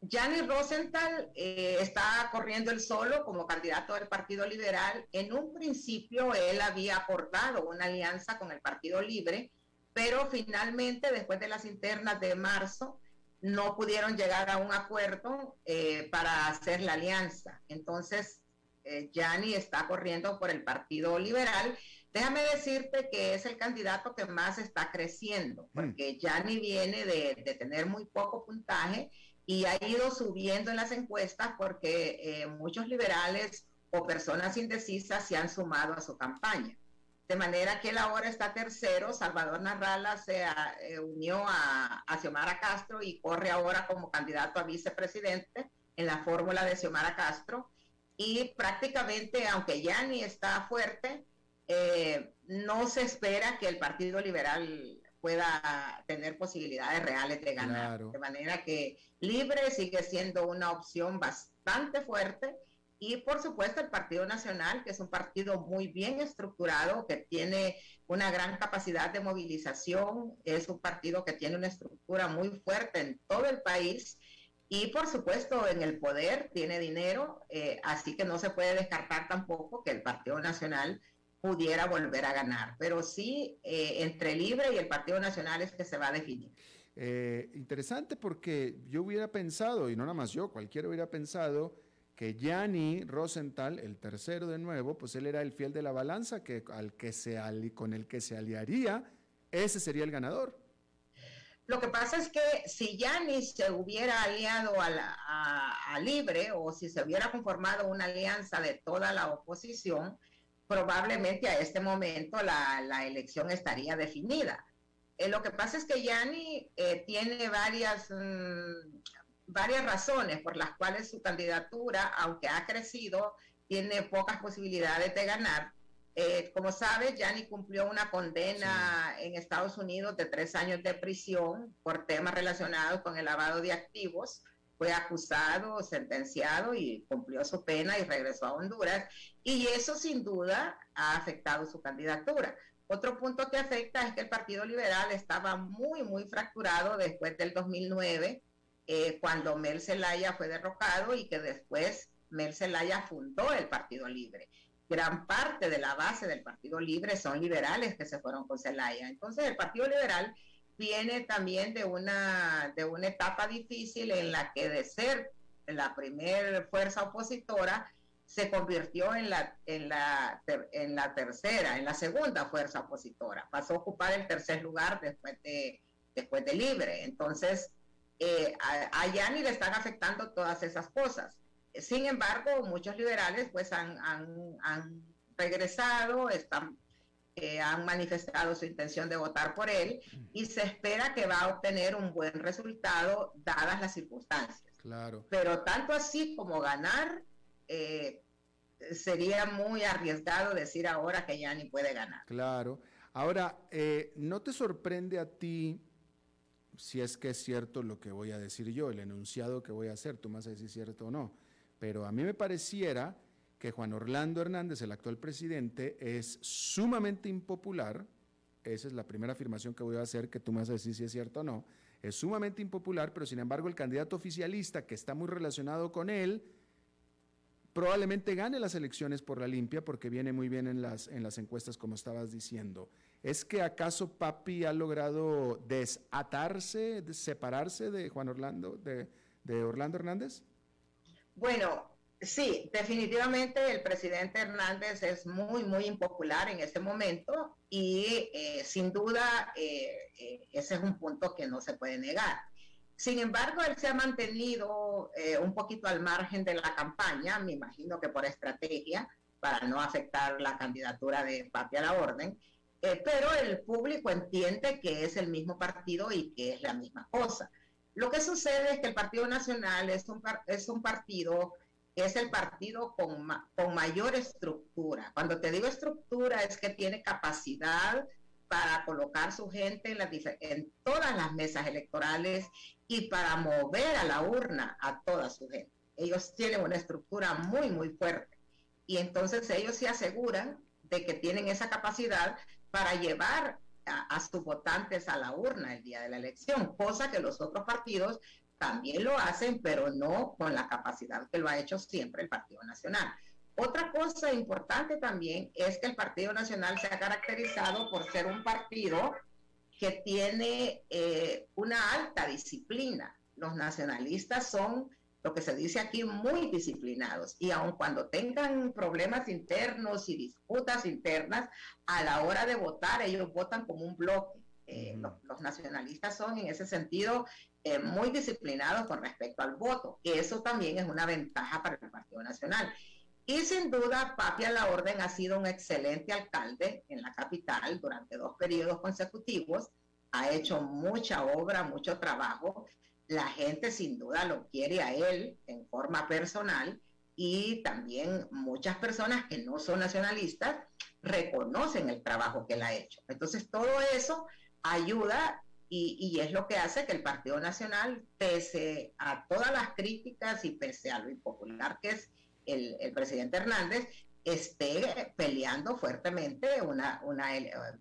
Gianni Rosenthal está corriendo él solo como candidato del Partido Liberal. En un principio él había acordado una alianza con el Partido Libre, pero finalmente, después de las internas de marzo, no pudieron llegar a un acuerdo eh, para hacer la alianza. Entonces, eh, Gianni está corriendo por el Partido Liberal. Déjame decirte que es el candidato que más está creciendo, mm. porque Gianni viene de, tener muy poco puntaje y ha ido subiendo en las encuestas porque eh, muchos liberales o personas indecisas se han sumado a su campaña. De manera que él ahora está tercero, Salvador Narrala se eh, unió a, Xiomara Castro y corre ahora como candidato a vicepresidente en la fórmula de Xiomara Castro. Y prácticamente, aunque ya ni está fuerte, eh, no se espera que el Partido Liberal pueda tener posibilidades reales de ganar. De manera que libre sigue siendo una opción bastante fuerte y por supuesto el Partido Nacional, que es un partido muy bien estructurado, que tiene una gran capacidad de movilización, es un partido que tiene una estructura muy fuerte en todo el país y por supuesto en el poder tiene dinero, eh, así que no se puede descartar tampoco que el Partido Nacional pudiera volver a ganar, pero sí eh, entre Libre y el Partido Nacional es que se va a definir. Eh, interesante porque yo hubiera pensado, y no nada más yo, cualquiera hubiera pensado, que Gianni Rosenthal, el tercero de nuevo, pues él era el fiel de la balanza, que al que se con el que se aliaría, ese sería el ganador. Lo que pasa es que si Gianni se hubiera aliado a, Libre o si se hubiera conformado una alianza de toda la oposición, probablemente a este momento la, elección estaría definida. Eh, lo que pasa es que Gianni eh, tiene varias, mm, varias razones por las cuales su candidatura, aunque ha crecido, tiene pocas posibilidades de ganar. Eh, como sabes, Yanni cumplió una condena en Estados Unidos de tres años de prisión por temas relacionados con el lavado de activos. Fue acusado, sentenciado y cumplió su pena y regresó a Honduras. Y eso sin duda ha afectado su candidatura. Otro punto que afecta es que el Partido Liberal estaba muy, muy fracturado después del 2009 eh, cuando Mel Zelaya fue derrocado y que después Mel Zelaya fundó el Partido Libre. gran parte de la base del Partido Libre son liberales que se fueron con Zelaya. Entonces el Partido Liberal viene también de una, de una etapa difícil en la que de ser la primera fuerza opositora se convirtió en la, en, la, en la tercera, en la segunda fuerza opositora. Pasó a ocupar el tercer lugar después de, después de Libre. Entonces, eh, a, a Yani le están afectando todas esas cosas. Sin embargo, muchos liberales pues han, han, regresado, están, eh, han manifestado su intención de votar por él y se espera que va a obtener un buen resultado dadas las circunstancias. Claro. Pero tanto así como ganar, eh, sería muy arriesgado decir ahora que ya ni puede ganar. Claro. Ahora, eh, ¿no te sorprende a ti si es que es cierto lo que voy a decir yo, el enunciado que voy a hacer? Tú me vas a decir cierto o no pero a mí me pareciera que Juan Orlando Hernández, el actual presidente, es sumamente impopular. Esa es la primera afirmación que voy a hacer, que tú me vas a decir si es cierto o no. Es sumamente impopular, pero sin embargo el candidato oficialista que está muy relacionado con él, probablemente gane las elecciones por la limpia porque viene muy bien en las, en las encuestas, como estabas diciendo. ¿Es que acaso Papi ha logrado desatarse, separarse de Juan Orlando, de, Orlando Hernández? Bueno, sí, definitivamente el presidente Hernández es muy, muy impopular en este momento y eh, sin duda eh, eh, ese es un punto que no se puede negar. Sin embargo, él se ha mantenido un poquito al margen de la campaña, me imagino que por estrategia, para no afectar la candidatura de Papi a la Orden, pero el público entiende que es el mismo partido y que es la misma cosa. Lo que sucede es que el Partido Nacional es un, es un partido es el partido con, con mayor estructura. Cuando te digo estructura es que tiene capacidad para colocar su gente en, en todas las mesas electorales y para mover a la urna a toda su gente. Ellos tienen una estructura muy, muy fuerte. Y entonces ellos se aseguran de que tienen esa capacidad para llevar a, sus votantes a la urna el día de la elección, cosa que los otros partidos también lo hacen, pero no con la capacidad que lo ha hecho siempre el Partido Nacional. Otra cosa importante también es que el Partido Nacional se ha caracterizado por ser un partido que tiene eh, una alta disciplina. Los nacionalistas son lo que se dice aquí, muy disciplinados. Y aun cuando tengan problemas internos y disputas internas, a la hora de votar, ellos votan como un bloque. Eh, los, nacionalistas son en ese sentido eh, muy disciplinados con respecto al voto. Eso también es una ventaja para el Partido Nacional. Y sin duda, Papi a la Orden ha sido un excelente alcalde en la capital durante dos periodos consecutivos. Ha hecho mucha obra, mucho trabajo la gente sin duda lo quiere a él en forma personal y también muchas personas que no son nacionalistas reconocen el trabajo que él ha hecho. Entonces todo eso ayuda y, es lo que hace que el Partido Nacional, pese a todas las críticas y pese a lo impopular que es el, presidente Hernández, esté peleando fuertemente una,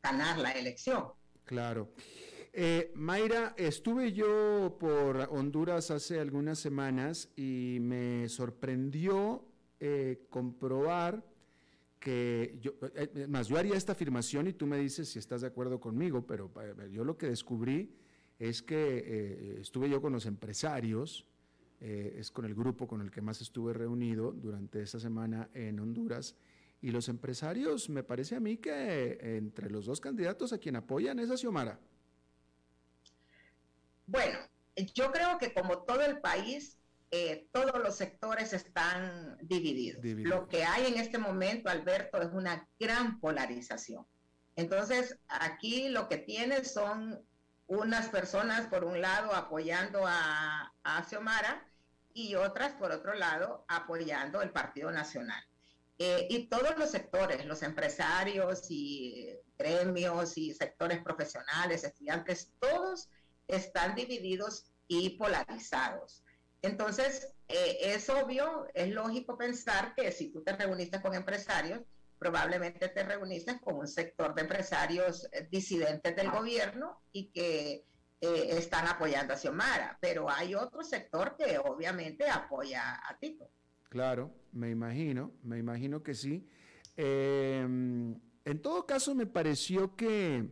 ganar la elección. Claro. Eh, Mayra, estuve yo por Honduras hace algunas semanas y me sorprendió eh, comprobar que yo, eh, más yo haría esta afirmación y tú me dices si estás de acuerdo conmigo, pero yo lo que descubrí es que estuve yo con los empresarios, es con el grupo con el que más estuve reunido durante esta semana en Honduras, y los empresarios me parece a mí que entre los dos candidatos a quien apoyan es a Xiomara. Bueno, yo creo que como todo el país, eh, todos los sectores están divididos. Lo que hay en este momento, Alberto, es una gran polarización. Entonces, aquí lo que tienes son unas personas, por un lado, apoyando a, a Xiomara y otras, por otro lado, apoyando el Partido Nacional. Eh, y todos los sectores, los empresarios y gremios y sectores profesionales, estudiantes, todos están divididos y polarizados. Entonces, eh, es obvio, es lógico pensar que si tú te reuniste con empresarios, probablemente te reuniste con un sector de empresarios eh, disidentes del gobierno y que eh, están apoyando a Xiomara, pero hay otro sector que obviamente apoya a Tito. Claro, me imagino, me imagino que sí. Em, en todo caso, me pareció que,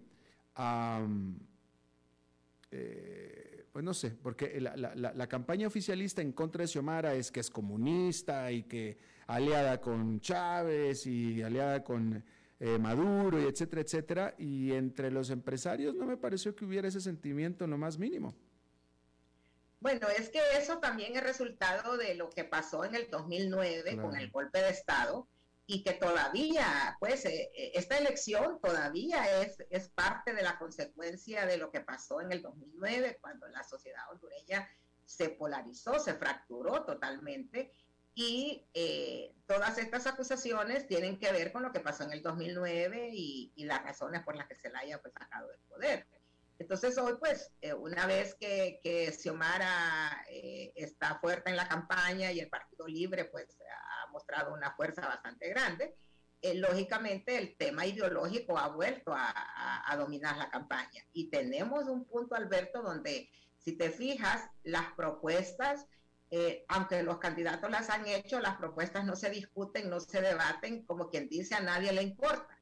eh, pues no sé, porque la, campaña oficialista en contra de Xiomara es que es comunista y que aliada con Chávez y aliada con eh, Maduro y etcétera, etcétera. Y entre los empresarios no me pareció que hubiera ese sentimiento en lo más mínimo. Bueno, es que eso también es resultado de lo que pasó en el 2009 con el golpe de Estado y que todavía, pues, eh, eh, esta elección todavía es, es parte de la consecuencia de lo que pasó en el 2009, cuando la sociedad hondureña se polarizó, se fracturó totalmente y eh, todas estas acusaciones tienen que ver con lo que pasó en el 2009 y, y las razones por las que se la haya pues, sacado del poder. Entonces hoy, pues, eh, una vez que, que Xiomara eh, está fuerte en la campaña y el Partido Libre, pues, mostrado una fuerza bastante grande, lógicamente el tema ideológico ha vuelto a, a, dominar la campaña. Y tenemos un punto, Alberto, donde, si te fijas, las propuestas eh, aunque los candidatos las han hecho, las propuestas no se discuten, no se debaten, como quien dice, a nadie le importa.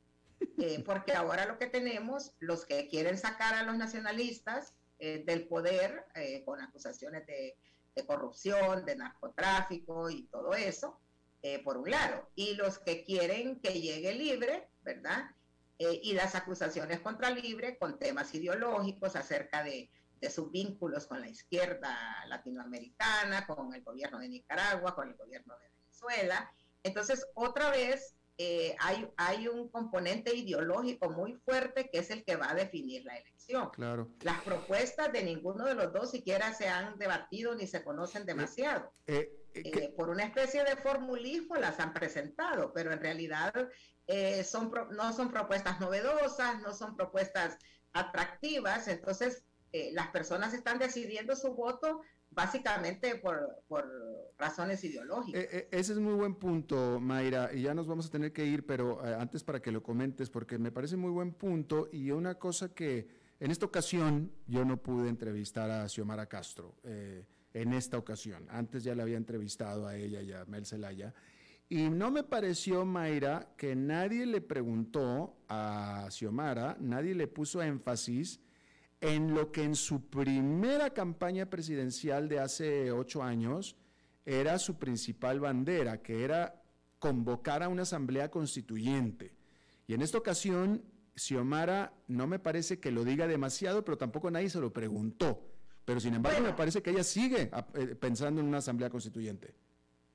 Eh, [laughs] porque ahora lo que tenemos, los que quieren sacar a los nacionalistas eh, del poder con acusaciones de, corrupción, de narcotráfico y todo eso, por un lado, y los que quieren que llegue libre, ¿verdad? y las acusaciones contra libre con temas ideológicos acerca de de sus vínculos con la izquierda latinoamericana, con el gobierno de Nicaragua, con el gobierno de Venezuela. Entonces, otra vez, eh, hay, hay un componente ideológico muy fuerte que es el que va a definir la elección. Claro. Las propuestas de ninguno de los dos siquiera se han debatido ni se conocen demasiado. Eh, eh, por una especie de formulismo las han presentado, pero en realidad son no son propuestas novedosas, no son propuestas atractivas, entonces eh, las personas están decidiendo su voto básicamente por, razones ideológicas. Eh, eh, ese es muy buen punto, Mayra, y ya nos vamos a tener que ir, pero antes para que lo comentes, porque me parece muy buen punto y una cosa que en esta ocasión yo no pude entrevistar a Xiomara Castro, en esta ocasión, antes ya la había entrevistado a ella y a Mel Zelaya, y no me pareció, Mayra, que nadie le preguntó a Xiomara, nadie le puso énfasis en lo que en su primera campaña presidencial de hace ocho años era su principal bandera, que era convocar a una asamblea constituyente. Y en esta ocasión, Xiomara no me parece que lo diga demasiado, pero tampoco nadie se lo preguntó. Pero sin embargo, me parece que ella sigue eh, pensando en una asamblea constituyente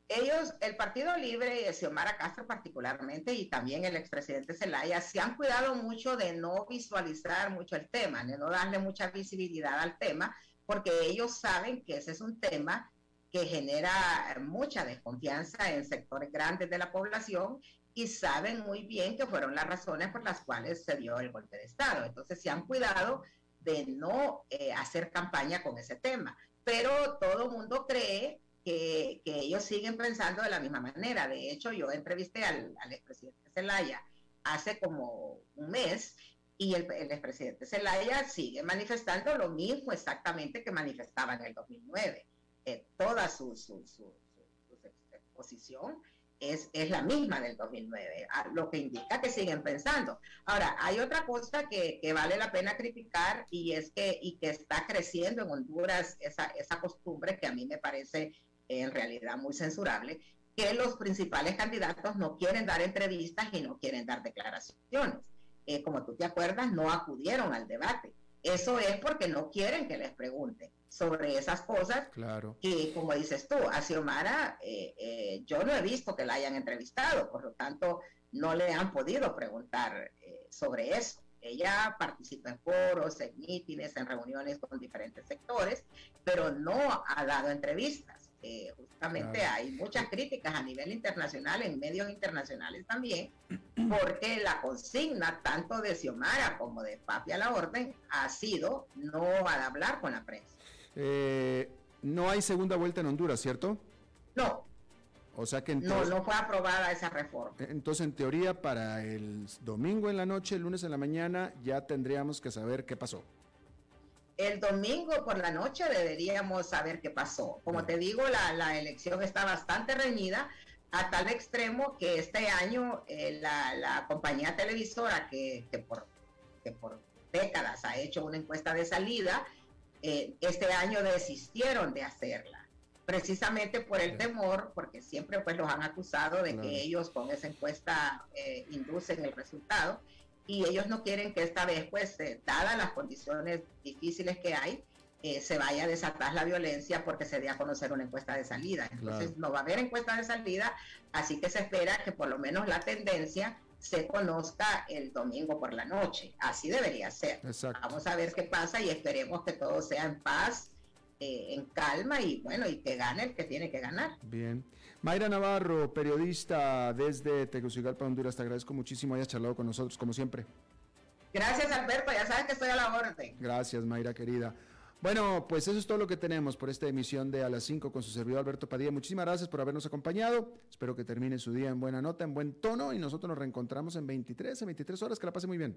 ellos, el Partido Libre Xiomara Castro particularmente, y también el expresidente Zelaya, se han cuidado mucho de no visualizar mucho el tema, de no darle mucha visibilidad al tema, porque ellos saben que ese es un tema que genera mucha desconfianza en sectores grandes de la población y saben muy bien que fueron las razones por las cuales se dio el golpe de Estado. Entonces se han cuidado de no eh, hacer campaña con ese tema. Pero todo el mundo cree que, ellos siguen pensando de la misma manera. De hecho, yo entrevisté al, expresidente Zelaya hace como un mes y el, expresidente Zelaya sigue manifestando lo mismo exactamente que manifestaba en el 2009. Eh, toda su, su, su, exposición es, es, la misma del 2009, lo que indica que siguen pensando. Ahora, hay otra cosa que, que, vale la pena criticar y es que, y que está creciendo en Honduras esa, esa costumbre que a mí me parece en realidad muy censurable, que los principales candidatos no quieren dar entrevistas y no quieren dar declaraciones. Eh, como tú te acuerdas, no acudieron al debate. Eso es porque no quieren que les pregunten sobre esas cosas claro. que, como dices tú, a Xiomara eh, eh, yo no he visto que la hayan entrevistado, por lo tanto, no le han podido preguntar sobre eso. Ella participa en foros, en mítines, en reuniones con diferentes sectores, pero no ha dado entrevistas justamente hay muchas críticas a nivel internacional, en medios internacionales también, [clears throat] porque la consigna tanto de Xiomara como de Papi a la Orden ha sido no hablar con la prensa. Eh, no hay segunda vuelta en Honduras, ¿cierto? No. O sea que no, no fue aprobada esa reforma. Entonces, en teoría, para el domingo en la noche, el lunes en la mañana, ya tendríamos que saber qué pasó el domingo por la noche deberíamos saber qué pasó. Como te digo, la, elección está bastante reñida, a tal extremo que este año eh, la, compañía televisora que, por, por décadas ha hecho una encuesta de salida, eh, este año desistieron de hacerla precisamente por el temor, porque siempre pues los han acusado de que ellos con esa encuesta eh, inducen el resultado y ellos no quieren que esta vez pues dadas las condiciones difíciles que hay, eh, se vaya a desatar la violencia porque se dé a conocer una encuesta de salida. Entonces no va a haber encuesta de salida, así que se espera que por lo menos la tendencia se conozca el domingo por la noche. Así debería ser. Vamos a ver qué pasa y esperemos que todo sea en paz, eh, en calma y bueno, y que gane el que tiene que ganar. Bien. Mayra Navarro, periodista desde Tegucigalpa, Honduras, te agradezco muchísimo hayas charlado con nosotros, como siempre. Gracias, Alberto, ya sabes que estoy a la orden. Gracias, Mayra, querida. Bueno, pues eso es todo lo que tenemos por esta emisión de A las 5 con su servidor Alberto Padilla. Muchísimas gracias por habernos acompañado. Espero que termine su día en buena nota, en buen tono y nosotros nos reencontramos en 23, en 23 horas. Que la pase muy bien.